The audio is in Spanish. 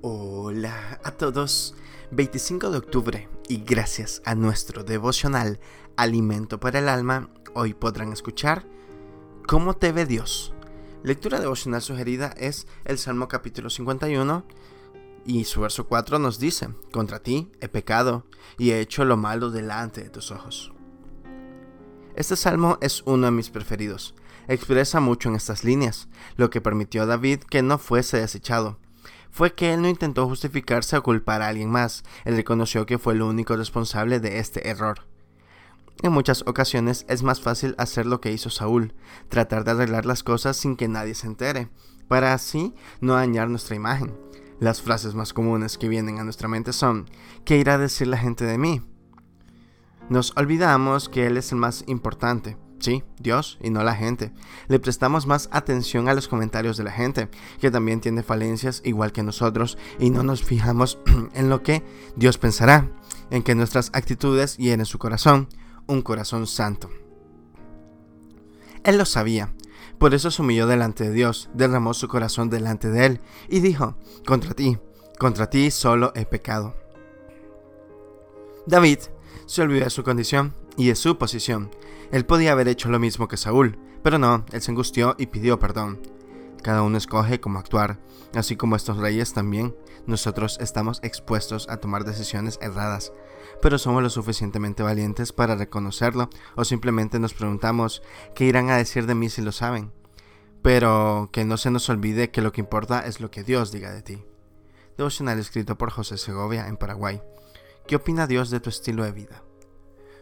Hola a todos. 25 de octubre y gracias a nuestro devocional Alimento para el Alma, hoy podrán escuchar ¿Cómo te ve Dios? Lectura devocional sugerida es el Salmo capítulo 51 y su verso 4 nos dice, contra ti he pecado y he hecho lo malo delante de tus ojos. Este salmo es uno de mis preferidos. Expresa mucho en estas líneas, lo que permitió a David que no fuese desechado. Fue que él no intentó justificarse o culpar a alguien más, él reconoció que fue el único responsable de este error. En muchas ocasiones es más fácil hacer lo que hizo Saúl, tratar de arreglar las cosas sin que nadie se entere, para así no dañar nuestra imagen. Las frases más comunes que vienen a nuestra mente son, ¿qué irá a decir la gente de mí? Nos olvidamos que Él es el más importante, sí, Dios y no la gente. Le prestamos más atención a los comentarios de la gente, que también tiene falencias igual que nosotros, y no nos fijamos en lo que Dios pensará, en que nuestras actitudes hieren su corazón, un corazón santo. Él lo sabía, por eso se humilló delante de Dios, derramó su corazón delante de Él, y dijo, contra ti, contra ti solo he pecado. David se olvidó de su condición y de su posición. Él podía haber hecho lo mismo que Saúl, pero no, él se angustió y pidió perdón. Cada uno escoge cómo actuar, así como estos reyes también. Nosotros estamos expuestos a tomar decisiones erradas, pero somos lo suficientemente valientes para reconocerlo o simplemente nos preguntamos qué irán a decir de mí si lo saben. Pero que no se nos olvide que lo que importa es lo que Dios diga de ti. Devocional escrito por José Segovia en Paraguay. ¿Qué opina Dios de tu estilo de vida?